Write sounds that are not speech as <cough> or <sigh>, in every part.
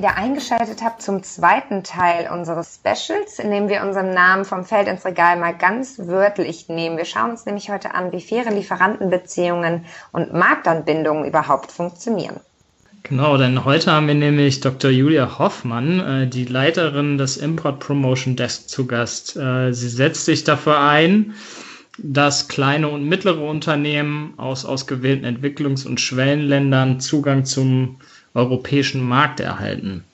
wieder eingeschaltet habt zum zweiten Teil unseres Specials, in dem wir unseren Namen vom Feld ins Regal mal ganz wörtlich nehmen. Wir schauen uns nämlich heute an, wie faire Lieferantenbeziehungen und Marktanbindungen überhaupt funktionieren. Genau, denn heute haben wir nämlich Dr. Julia Hoffmann, äh, die Leiterin des Import Promotion Desk zu Gast. Äh, sie setzt sich dafür ein, dass kleine und mittlere Unternehmen aus ausgewählten Entwicklungs- und Schwellenländern Zugang zum europäischen Markt erhalten.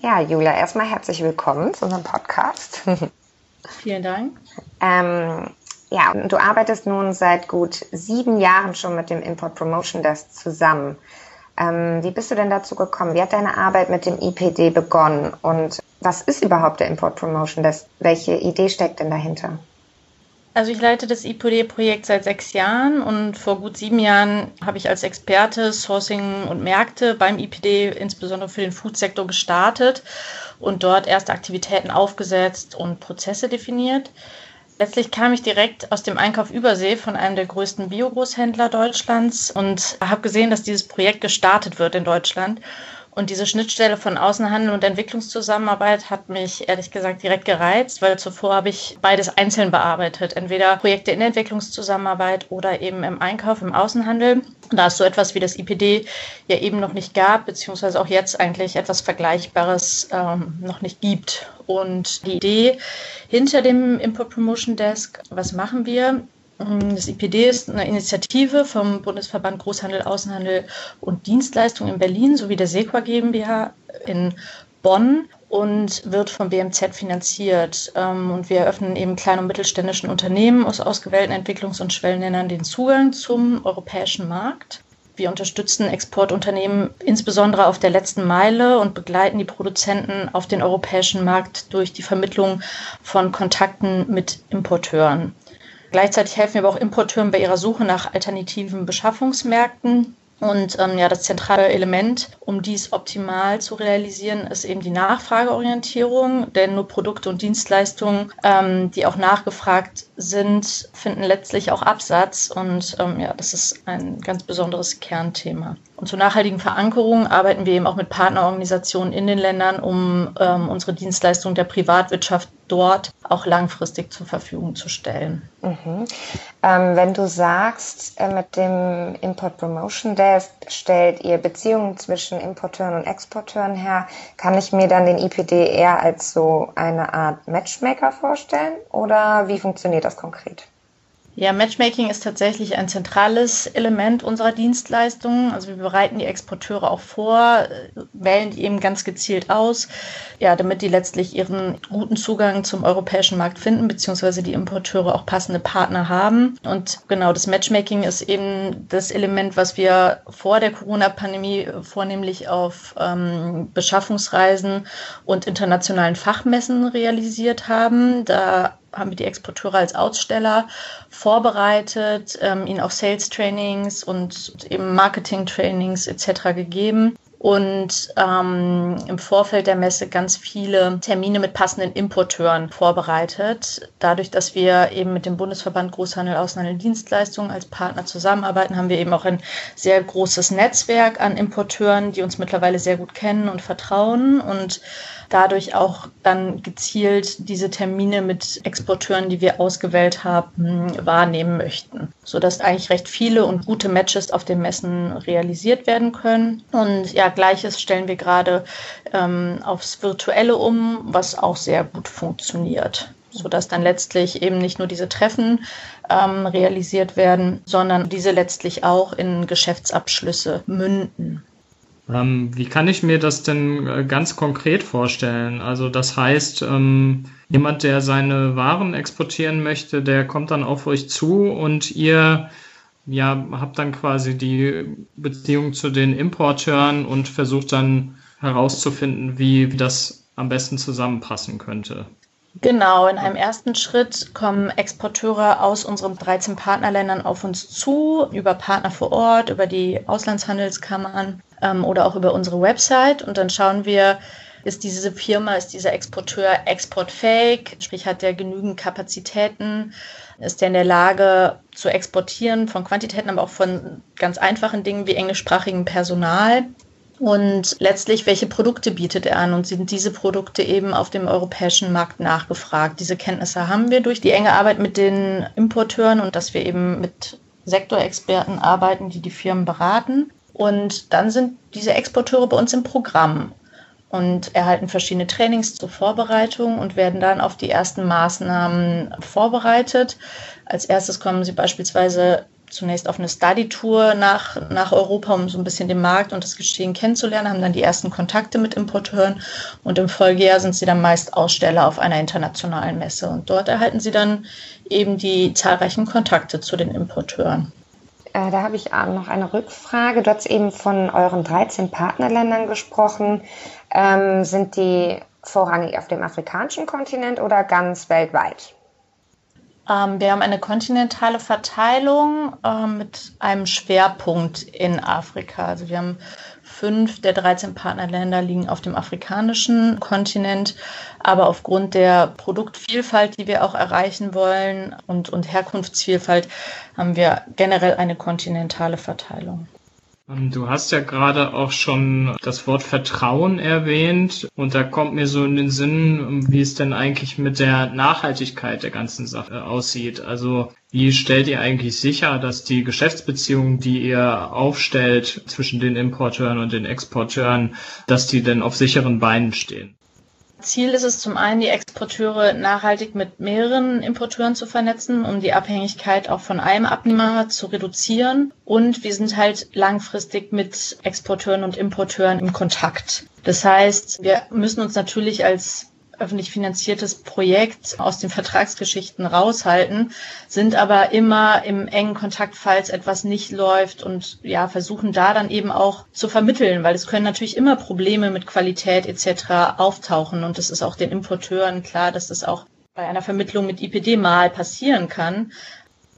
Ja, Julia, erstmal herzlich willkommen zu unserem Podcast. <laughs> Vielen Dank. Ähm, ja, du arbeitest nun seit gut sieben Jahren schon mit dem Import Promotion Desk zusammen. Ähm, wie bist du denn dazu gekommen? Wie hat deine Arbeit mit dem IPD begonnen? Und was ist überhaupt der Import Promotion Desk? Welche Idee steckt denn dahinter? Also ich leite das IPD-Projekt seit sechs Jahren und vor gut sieben Jahren habe ich als Experte Sourcing und Märkte beim IPD insbesondere für den Foodsektor gestartet und dort erste Aktivitäten aufgesetzt und Prozesse definiert. Letztlich kam ich direkt aus dem Einkauf Übersee von einem der größten Biogroßhändler Deutschlands und habe gesehen, dass dieses Projekt gestartet wird in Deutschland und diese Schnittstelle von Außenhandel und Entwicklungszusammenarbeit hat mich ehrlich gesagt direkt gereizt, weil zuvor habe ich beides einzeln bearbeitet. Entweder Projekte in Entwicklungszusammenarbeit oder eben im Einkauf, im Außenhandel. Da es so etwas wie das IPD ja eben noch nicht gab, beziehungsweise auch jetzt eigentlich etwas Vergleichbares ähm, noch nicht gibt. Und die Idee hinter dem Import Promotion Desk, was machen wir? Ähm, das IPD ist eine Initiative vom Bundesverband Großhandel, Außenhandel und Dienstleistung in Berlin sowie der Sequa GmbH in Bonn und wird vom BMZ finanziert. Ähm, und wir eröffnen eben kleinen und mittelständischen Unternehmen aus ausgewählten Entwicklungs- und Schwellenländern den Zugang zum europäischen Markt. Wir unterstützen Exportunternehmen insbesondere auf der letzten Meile und begleiten die Produzenten auf den europäischen Markt durch die Vermittlung von Kontakten mit Importeuren. Gleichzeitig helfen wir aber auch Importeuren bei ihrer Suche nach alternativen Beschaffungsmärkten. Und ähm, ja, das zentrale Element, um dies optimal zu realisieren, ist eben die Nachfrageorientierung. Denn nur Produkte und Dienstleistungen, ähm, die auch nachgefragt sind, finden letztlich auch Absatz. Und ähm, ja, das ist ein ganz besonderes Kernthema. Und zur nachhaltigen Verankerung arbeiten wir eben auch mit Partnerorganisationen in den Ländern, um ähm, unsere Dienstleistung der Privatwirtschaft dort auch langfristig zur Verfügung zu stellen. Mhm. Ähm, wenn du sagst, äh, mit dem Import Promotion Desk stellt ihr Beziehungen zwischen Importeuren und Exporteuren her, kann ich mir dann den IPD eher als so eine Art Matchmaker vorstellen oder wie funktioniert das konkret? Ja, Matchmaking ist tatsächlich ein zentrales Element unserer Dienstleistungen. Also wir bereiten die Exporteure auch vor, wählen die eben ganz gezielt aus, ja, damit die letztlich ihren guten Zugang zum europäischen Markt finden, beziehungsweise die Importeure auch passende Partner haben. Und genau das Matchmaking ist eben das Element, was wir vor der Corona-Pandemie vornehmlich auf ähm, Beschaffungsreisen und internationalen Fachmessen realisiert haben. Da haben wir die Exporteure als Aussteller vorbereitet, ähm, ihnen auch Sales-Trainings und eben Marketing-Trainings etc. gegeben und ähm, im Vorfeld der Messe ganz viele Termine mit passenden Importeuren vorbereitet. Dadurch, dass wir eben mit dem Bundesverband Großhandel, Außenhandel, Dienstleistungen als Partner zusammenarbeiten, haben wir eben auch ein sehr großes Netzwerk an Importeuren, die uns mittlerweile sehr gut kennen und vertrauen und dadurch auch dann gezielt diese Termine mit Exporteuren, die wir ausgewählt haben, wahrnehmen möchten, sodass eigentlich recht viele und gute Matches auf den Messen realisiert werden können. Und ja, gleiches stellen wir gerade ähm, aufs Virtuelle um, was auch sehr gut funktioniert sodass dann letztlich eben nicht nur diese Treffen ähm, realisiert werden, sondern diese letztlich auch in Geschäftsabschlüsse münden. Ähm, wie kann ich mir das denn äh, ganz konkret vorstellen? Also das heißt, ähm, jemand, der seine Waren exportieren möchte, der kommt dann auf euch zu und ihr ja, habt dann quasi die Beziehung zu den Importeuren und versucht dann herauszufinden, wie, wie das am besten zusammenpassen könnte. Genau, in einem ersten Schritt kommen Exporteure aus unseren 13 Partnerländern auf uns zu, über Partner vor Ort, über die Auslandshandelskammern ähm, oder auch über unsere Website. Und dann schauen wir, ist diese Firma, ist dieser Exporteur exportfähig, sprich hat der genügend Kapazitäten, ist der in der Lage zu exportieren von Quantitäten, aber auch von ganz einfachen Dingen wie englischsprachigem Personal. und letztlich, welche Produkte bietet er an und sind diese Produkte eben auf dem europäischen Markt nachgefragt. Diese Kenntnisse haben wir durch die enge Arbeit mit den Importeuren und dass wir eben mit Sektorexperten arbeiten, die die Firmen beraten. Und dann sind diese Exporteure bei uns im Programm und erhalten verschiedene Trainings zur Vorbereitung und werden dann auf die ersten Maßnahmen vorbereitet. Als erstes kommen sie beispielsweise zunächst auf eine Study-Tour nach, nach Europa, um so ein bisschen den Markt und das Geschehen kennenzulernen, haben dann die ersten Kontakte mit Importeuren und im Folgejahr sind sie dann meist Aussteller auf einer internationalen Messe und dort erhalten sie dann eben die zahlreichen Kontakte zu den Importeuren. Äh, da habe ich noch eine Rückfrage. Du hast eben von euren 13 Partnerländern gesprochen. Ähm, sind die vorrangig auf dem afrikanischen Kontinent oder ganz weltweit? Ähm, wir haben eine kontinentale Verteilung äh, mit einem Schwerpunkt in Afrika. Also wir haben fünf der 13 Partnerländer liegen auf dem afrikanischen Kontinent. Aber aufgrund der Produktvielfalt, die wir auch erreichen wollen und, und Herkunftsvielfalt, haben wir generell eine kontinentale Verteilung. Ähm, du hast ja gerade auch schon das Wort Vertrauen erwähnt und da kommt mir so in den Sinn, wie es denn eigentlich mit der Nachhaltigkeit der ganzen Sache aussieht. Also wie stellt ihr eigentlich sicher, dass die Geschäftsbeziehungen, die ihr aufstellt zwischen den Importeuren und den Exporteuren, dass die denn auf sicheren Beinen stehen? Ziel ist es zum einen, die Exporteure nachhaltig mit mehreren Importeuren zu vernetzen, um die Abhängigkeit auch von einem Abnehmer zu reduzieren. Und wir sind halt langfristig mit Exporteuren und Importeuren im Kontakt. Das heißt, wir müssen uns natürlich als öffentlich finanziertes Projekt aus den Vertragsgeschichten raushalten, sind aber immer im engen Kontakt, falls etwas nicht läuft und ja, versuchen da dann eben auch zu vermitteln, weil es können natürlich immer Probleme mit Qualität etc. auftauchen und es ist auch den Importeuren klar, dass das auch bei einer Vermittlung mit IPD mal passieren kann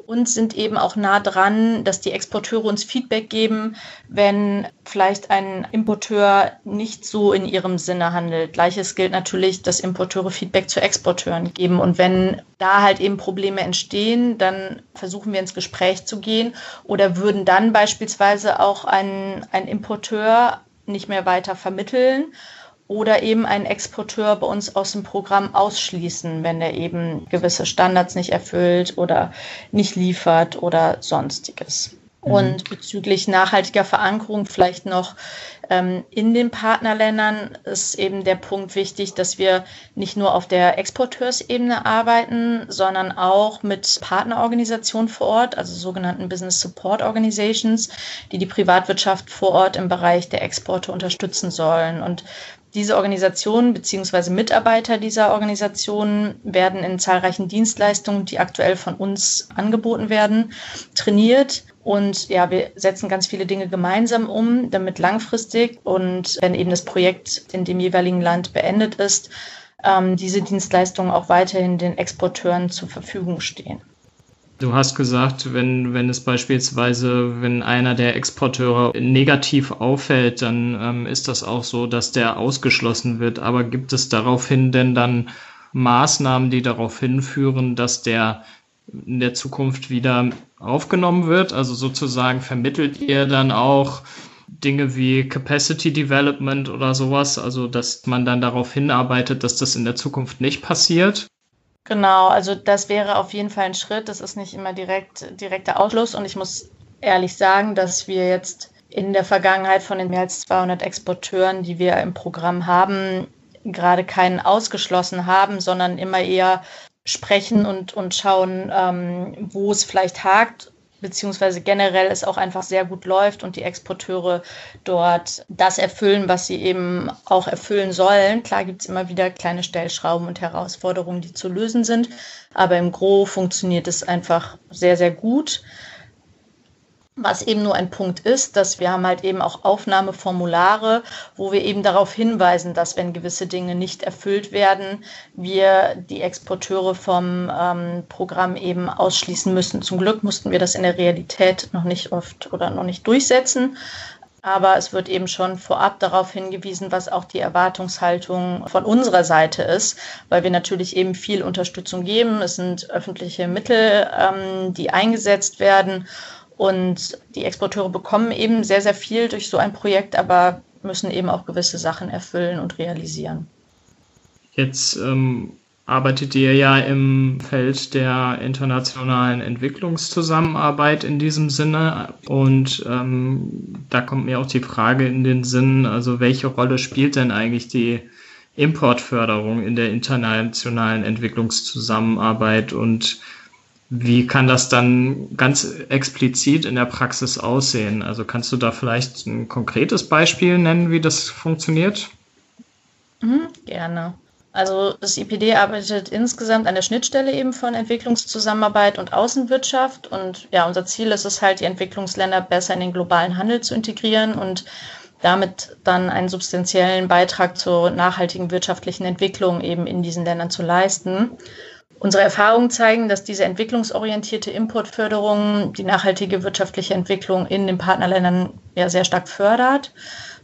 und sind eben auch nah dran, dass die Exporteure uns Feedback geben, wenn vielleicht ein Importeur nicht so in ihrem Sinne handelt. Gleiches gilt natürlich, dass Importeure Feedback zu Exporteuren geben. Und wenn da halt eben Probleme entstehen, dann versuchen wir ins Gespräch zu gehen oder würden dann beispielsweise auch einen, einen Importeur nicht mehr weiter vermitteln oder eben einen Exporteur bei uns aus dem Programm ausschließen, wenn er eben gewisse Standards nicht erfüllt oder nicht liefert oder sonstiges. Mhm. Und bezüglich nachhaltiger Verankerung vielleicht noch in den Partnerländern ist eben der Punkt wichtig, dass wir nicht nur auf der Exporteursebene arbeiten, sondern auch mit Partnerorganisationen vor Ort, also sogenannten Business Support Organizations, die die Privatwirtschaft vor Ort im Bereich der Exporte unterstützen sollen. Und diese Organisationen bzw. Mitarbeiter dieser Organisationen werden in zahlreichen Dienstleistungen, die aktuell von uns angeboten werden, trainiert. Und ja, wir setzen ganz viele Dinge gemeinsam um, damit langfristig und wenn eben das Projekt in dem jeweiligen Land beendet ist, ähm, diese Dienstleistungen auch weiterhin den Exporteuren zur Verfügung stehen. Du hast gesagt, wenn, wenn es beispielsweise, wenn einer der Exporteure negativ auffällt, dann ähm, ist das auch so, dass der ausgeschlossen wird. Aber gibt es daraufhin denn dann Maßnahmen, die darauf hinführen, dass der in der Zukunft wieder aufgenommen wird? Also sozusagen vermittelt ihr dann auch Dinge wie Capacity Development oder sowas, also dass man dann darauf hinarbeitet, dass das in der Zukunft nicht passiert? Genau, also das wäre auf jeden Fall ein Schritt. Das ist nicht immer direkt direkter Ausschluss. Und ich muss ehrlich sagen, dass wir jetzt in der Vergangenheit von den mehr als 200 Exporteuren, die wir im Programm haben, gerade keinen ausgeschlossen haben, sondern immer eher sprechen und, und schauen, ähm, wo es vielleicht hakt beziehungsweise generell es auch einfach sehr gut läuft und die Exporteure dort das erfüllen, was sie eben auch erfüllen sollen. Klar gibt es immer wieder kleine Stellschrauben und Herausforderungen, die zu lösen sind, aber im Gro funktioniert es einfach sehr, sehr gut. Was eben nur ein Punkt ist, dass wir haben halt eben auch Aufnahmeformulare, wo wir eben darauf hinweisen, dass wenn gewisse Dinge nicht erfüllt werden, wir die Exporteure vom ähm, Programm eben ausschließen müssen. Zum Glück mussten wir das in der Realität noch nicht oft oder noch nicht durchsetzen. Aber es wird eben schon vorab darauf hingewiesen, was auch die Erwartungshaltung von unserer Seite ist, weil wir natürlich eben viel Unterstützung geben. Es sind öffentliche Mittel, ähm, die eingesetzt werden. Und die Exporteure bekommen eben sehr, sehr viel durch so ein Projekt, aber müssen eben auch gewisse Sachen erfüllen und realisieren. Jetzt ähm, arbeitet ihr ja im Feld der internationalen Entwicklungszusammenarbeit in diesem Sinne. Und ähm, da kommt mir auch die Frage in den Sinn, also welche Rolle spielt denn eigentlich die Importförderung in der internationalen Entwicklungszusammenarbeit und wie kann das dann ganz explizit in der Praxis aussehen? Also kannst du da vielleicht ein konkretes Beispiel nennen, wie das funktioniert? Mhm, gerne. Also das IPD arbeitet insgesamt an der Schnittstelle eben von Entwicklungszusammenarbeit und Außenwirtschaft. Und ja, unser Ziel ist es halt, die Entwicklungsländer besser in den globalen Handel zu integrieren und damit dann einen substanziellen Beitrag zur nachhaltigen wirtschaftlichen Entwicklung eben in diesen Ländern zu leisten. Unsere Erfahrungen zeigen, dass diese entwicklungsorientierte Importförderung die nachhaltige wirtschaftliche Entwicklung in den Partnerländern ja sehr stark fördert.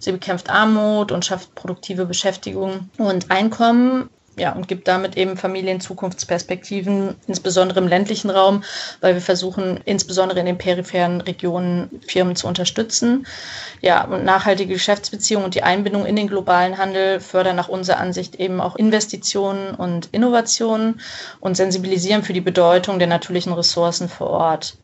Sie bekämpft Armut und schafft produktive Beschäftigung und Einkommen. Ja, und gibt damit eben Familien Zukunftsperspektiven, insbesondere im ländlichen Raum, weil wir versuchen, insbesondere in den peripheren Regionen Firmen zu unterstützen. Ja, und nachhaltige Geschäftsbeziehungen und die Einbindung in den globalen Handel fördern nach unserer Ansicht eben auch Investitionen und Innovationen und sensibilisieren für die Bedeutung der natürlichen Ressourcen vor Ort.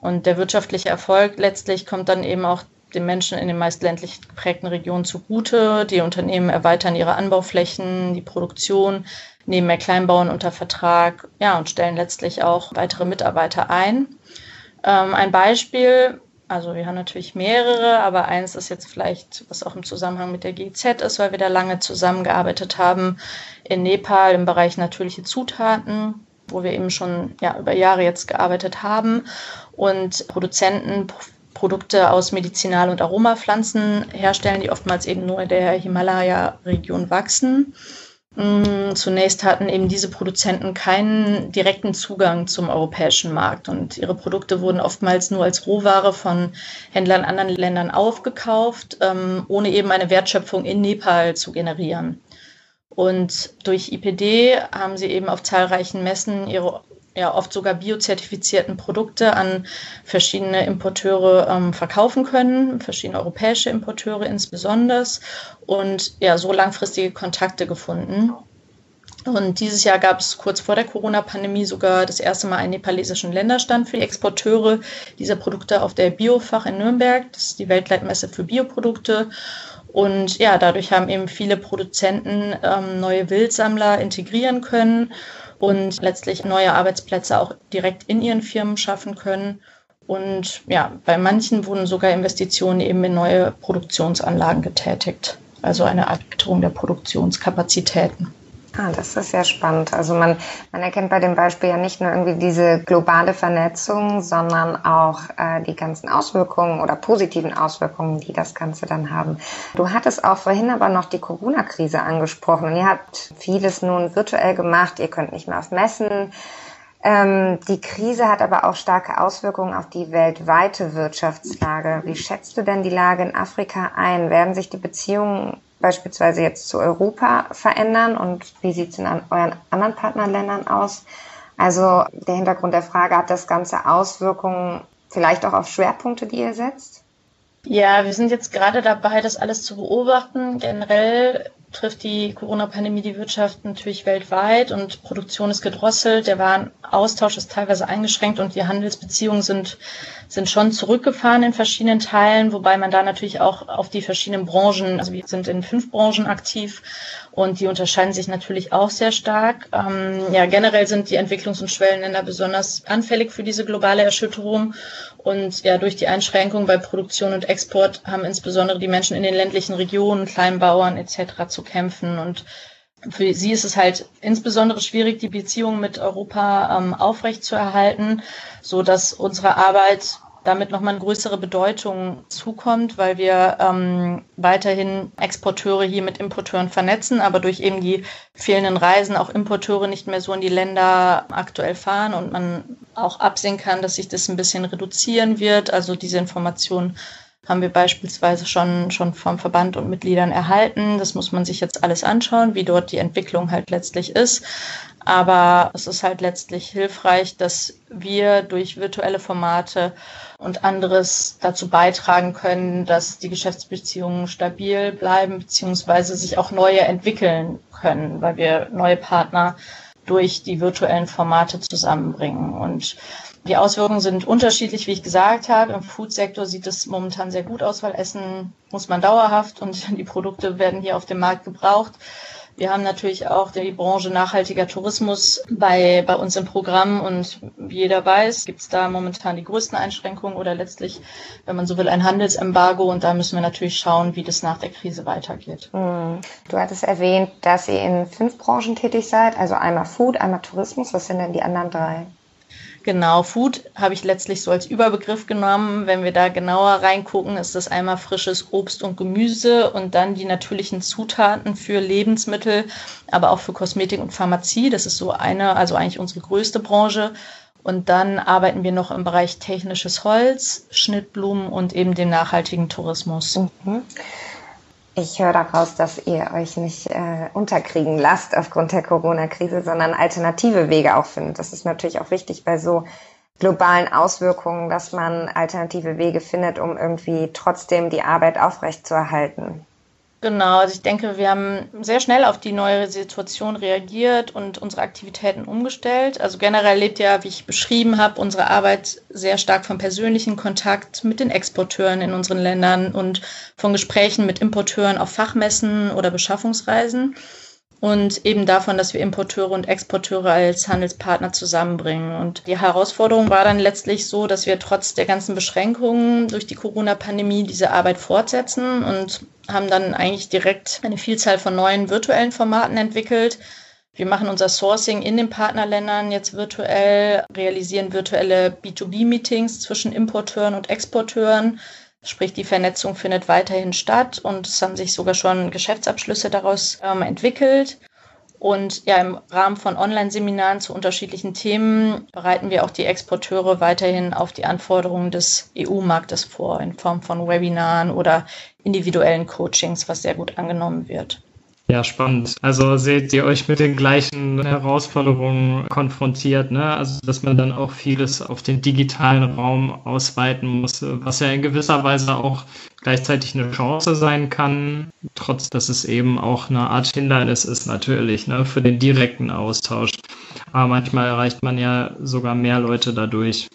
Und der wirtschaftliche Erfolg letztlich kommt dann eben auch den Menschen in den meist ländlich geprägten Regionen zugute. Die Unternehmen erweitern ihre Anbauflächen, die Produktion, nehmen mehr Kleinbauern unter Vertrag ja, und stellen letztlich auch weitere Mitarbeiter ein. Ähm, ein Beispiel, also wir haben natürlich mehrere, aber eins ist jetzt vielleicht, was auch im Zusammenhang mit der GIZ ist, weil wir da lange zusammengearbeitet haben in Nepal im Bereich natürliche Zutaten wo wir eben schon ja, über Jahre jetzt gearbeitet haben und Produzenten Produkte aus Medizinal- und Aromapflanzen herstellen, die oftmals eben nur in der Himalaya-Region wachsen. Mm, zunächst hatten eben diese Produzenten keinen direkten Zugang zum europäischen Markt und ihre Produkte wurden oftmals nur als Rohware von Händlern anderen Ländern aufgekauft, ähm, ohne eben eine Wertschöpfung in Nepal zu generieren. Und durch IPD haben sie eben auf zahlreichen Messen ihre ja oft sogar biozertifizierten Produkte an verschiedene Importeure ähm, verkaufen können, verschiedene europäische Importeure insbesondere und ja so langfristige Kontakte gefunden. Und dieses Jahr gab es kurz vor der Corona-Pandemie sogar das erste Mal einen nepalesischen Länderstand für die Exporteure dieser Produkte auf der Biofach in Nürnberg. Das ist die Weltleitmesse für Bioprodukte. Und ja, dadurch haben eben viele Produzenten ähm, neue Wildsammler integrieren können und letztlich neue Arbeitsplätze auch direkt in ihren Firmen schaffen können. Und ja, bei manchen wurden sogar Investitionen eben in neue Produktionsanlagen getätigt, also eine Erweiterung der Produktionskapazitäten. Ah, das ist sehr spannend. Also man, man erkennt bei dem Beispiel ja nicht nur irgendwie diese globale Vernetzung, sondern auch äh, die ganzen Auswirkungen oder positiven Auswirkungen, die das Ganze dann haben. Du hattest auch vorhin aber noch die Corona-Krise angesprochen und ihr habt vieles nun virtuell gemacht. Ihr könnt nicht mehr auf Messen. Ähm, die Krise hat aber auch starke Auswirkungen auf die weltweite Wirtschaftslage. Wie schätzt du denn die Lage in Afrika ein? Werden sich die Beziehungen beispielsweise jetzt zu Europa verändern und wie sieht es in euren anderen Partnerländern aus? Also der Hintergrund der Frage, hat das Ganze Auswirkungen vielleicht auch auf Schwerpunkte, die ihr setzt? Ja, wir sind jetzt gerade dabei, das alles zu beobachten. Generell trifft die Corona-Pandemie die Wirtschaft natürlich weltweit und Produktion ist gedrosselt, der Warenaustausch ist teilweise eingeschränkt und die Handelsbeziehungen sind, sind schon zurückgefahren in verschiedenen Teilen, wobei man da natürlich auch auf die verschiedenen Branchen, also wir sind in fünf Branchen aktiv und die unterscheiden sich natürlich auch sehr stark. Ähm, ja, generell sind die Entwicklungs- und Schwellenländer besonders anfällig für diese globale Erschütterung und ja, durch die Einschränkung bei Produktion und Export haben insbesondere die Menschen in den ländlichen Regionen, Kleinbauern etc. zu kämpfen. Und für sie ist es halt insbesondere schwierig, die Beziehungen mit Europa ähm, aufrechtzuerhalten, so dass unsere Arbeit damit nochmal eine größere Bedeutung zukommt, weil wir ähm, weiterhin Exporteure hier mit Importeuren vernetzen, aber durch eben die fehlenden Reisen auch Importeure nicht mehr so in die Länder aktuell fahren und man auch absehen kann, dass sich das ein bisschen reduzieren wird. Also diese Informationen haben wir beispielsweise schon, schon vom Verband und Mitgliedern erhalten. Das muss man sich jetzt alles anschauen, wie dort die Entwicklung halt letztlich ist. Aber es ist halt letztlich hilfreich, dass wir durch virtuelle Formate und anderes dazu beitragen können, dass die Geschäftsbeziehungen stabil bleiben, beziehungsweise sich auch neue entwickeln können, weil wir neue Partner durch die virtuellen Formate zusammenbringen. Und die Auswirkungen sind unterschiedlich, wie ich gesagt habe. Im Foodsektor sieht es momentan sehr gut aus, weil Essen muss man dauerhaft und <laughs> die Produkte werden hier auf dem Markt gebraucht. Wir haben natürlich auch die Branche nachhaltiger Tourismus bei, bei uns im Programm und wie jeder weiß, gibt es da momentan die größten Einschränkungen oder letztlich, wenn man so will, ein Handelsembargo und da müssen wir natürlich schauen, wie das nach der Krise weitergeht. Hm. Du hattest erwähnt, dass ihr in fünf Branchen tätig seid, also einmal Food, einmal Tourismus. Was sind denn die anderen drei? Genau, Food habe ich letztlich so als Überbegriff genommen. Wenn wir da genauer reingucken, ist das einmal frisches Obst und Gemüse und dann die natürlichen Zutaten für Lebensmittel, aber auch für Kosmetik und Pharmazie. Das ist so eine, also eigentlich unsere größte Branche. Und dann arbeiten wir noch im Bereich technisches Holz, Schnittblumen und eben den nachhaltigen Tourismus. Mhm. Ich höre daraus, dass ihr euch nicht äh, unterkriegen lasst aufgrund der Corona-Krise, sondern alternative Wege auch findet. Das ist natürlich auch wichtig bei so globalen Auswirkungen, dass man alternative Wege findet, um irgendwie trotzdem die Arbeit aufrechtzuerhalten. Genau, also ich denke, wir haben sehr schnell auf die neue Situation reagiert und unsere Aktivitäten umgestellt. Also generell lebt ja, wie ich beschrieben habe, unsere Arbeit sehr stark vom persönlichen Kontakt mit den Exporteuren in unseren Ländern und von Gesprächen mit Importeuren auf Fachmessen oder Beschaffungsreisen und eben davon, dass wir Importeure und Exporteure als Handelspartner zusammenbringen. Und die Herausforderung war dann letztlich so, dass wir trotz der ganzen Beschränkungen durch die Corona-Pandemie diese Arbeit fortsetzen und haben dann eigentlich direkt eine Vielzahl von neuen virtuellen Formaten entwickelt. Wir machen unser Sourcing in den Partnerländern jetzt virtuell, realisieren virtuelle B2B-Meetings zwischen Importeuren und Exporteuren. Sprich, die Vernetzung findet weiterhin statt und es haben sich sogar schon Geschäftsabschlüsse daraus ähm, entwickelt. Und ja, im Rahmen von Online-Seminaren zu unterschiedlichen Themen bereiten wir auch die Exporteure weiterhin auf die Anforderungen des EU-Marktes vor, in Form von Webinaren oder individuellen Coachings, was sehr gut angenommen wird. Ja, spannend. Also seht ihr euch mit den gleichen Herausforderungen konfrontiert, ne? Also dass man dann auch vieles auf den digitalen Raum ausweiten muss, was ja in gewisser Weise auch gleichzeitig eine Chance sein kann, trotz dass es eben auch eine Art Hindernis ist natürlich, ne, für den direkten Austausch. Aber manchmal erreicht man ja sogar mehr Leute dadurch.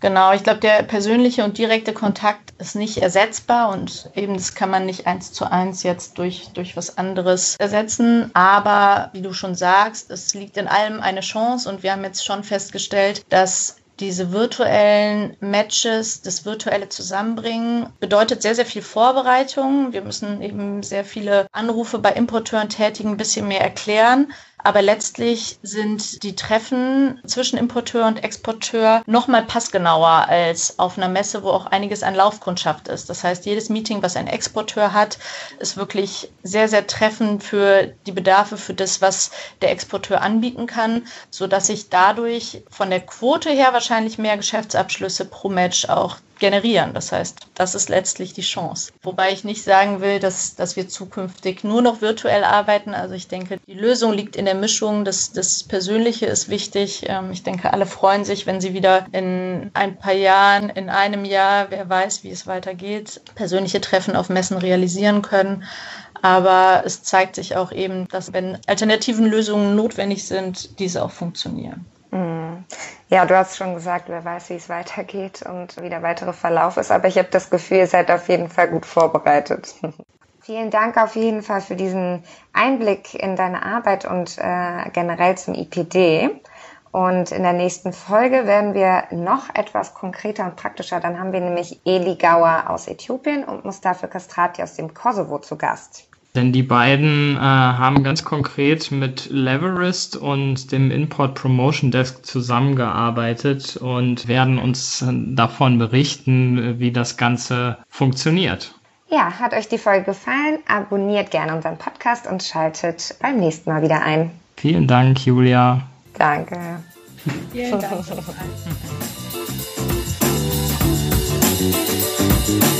Genau, ich glaube, der persönliche und direkte Kontakt ist nicht ersetzbar und eben das kann man nicht eins zu eins jetzt durch, durch was anderes ersetzen. Aber wie du schon sagst, es liegt in allem eine Chance und wir haben jetzt schon festgestellt, dass diese virtuellen Matches, das virtuelle Zusammenbringen bedeutet sehr, sehr viel Vorbereitung. Wir müssen eben sehr viele Anrufe bei Importeuren tätigen, ein bisschen mehr erklären. Aber letztlich sind die Treffen zwischen Importeur und Exporteur noch mal passgenauer als auf einer Messe, wo auch einiges an Laufkundschaft ist. Das heißt, jedes Meeting, was ein Exporteur hat, ist wirklich sehr, sehr treffend für die Bedarfe, für das, was der Exporteur anbieten kann, so dass sich dadurch von der Quote her wahrscheinlich mehr Geschäftsabschlüsse pro Match auch generieren. Das heißt, das ist letztlich die Chance. Wobei ich nicht sagen will, dass, dass wir zukünftig nur noch virtuell arbeiten. Also ich denke, die Lösung liegt in der Mischung. Das, das Persönliche ist wichtig. Ähm, ich denke, alle freuen sich, wenn sie wieder in ein paar Jahren, in einem Jahr, wer weiß, wie es weitergeht, persönliche Treffen auf Messen realisieren können. Aber es zeigt sich auch eben, dass wenn alternativen Lösungen notwendig sind, diese auch funktionieren. Mhm. Ja, du hast schon gesagt, wer weiß, wie es weitergeht und wie der weitere Verlauf ist, aber ich habe das Gefühl, ihr seid auf jeden Fall gut vorbereitet. <laughs> Vielen Dank auf jeden Fall für diesen Einblick in deine Arbeit und äh, generell zum IPD. Und in der nächsten Folge werden wir noch etwas konkreter und praktischer. Dann haben wir nämlich Eli Gauer aus Äthiopien und Mustafa Kastrati aus dem Kosovo zu Gast. Denn die beiden äh, haben ganz konkret mit Leverist und dem Import Promotion Desk zusammengearbeitet und werden uns davon berichten, wie das Ganze funktioniert. Ja, hat euch die Folge gefallen? Abonniert gerne unseren Podcast und schaltet beim nächsten Mal wieder ein. Vielen Dank, Julia. Danke. Vielen Dank. <laughs>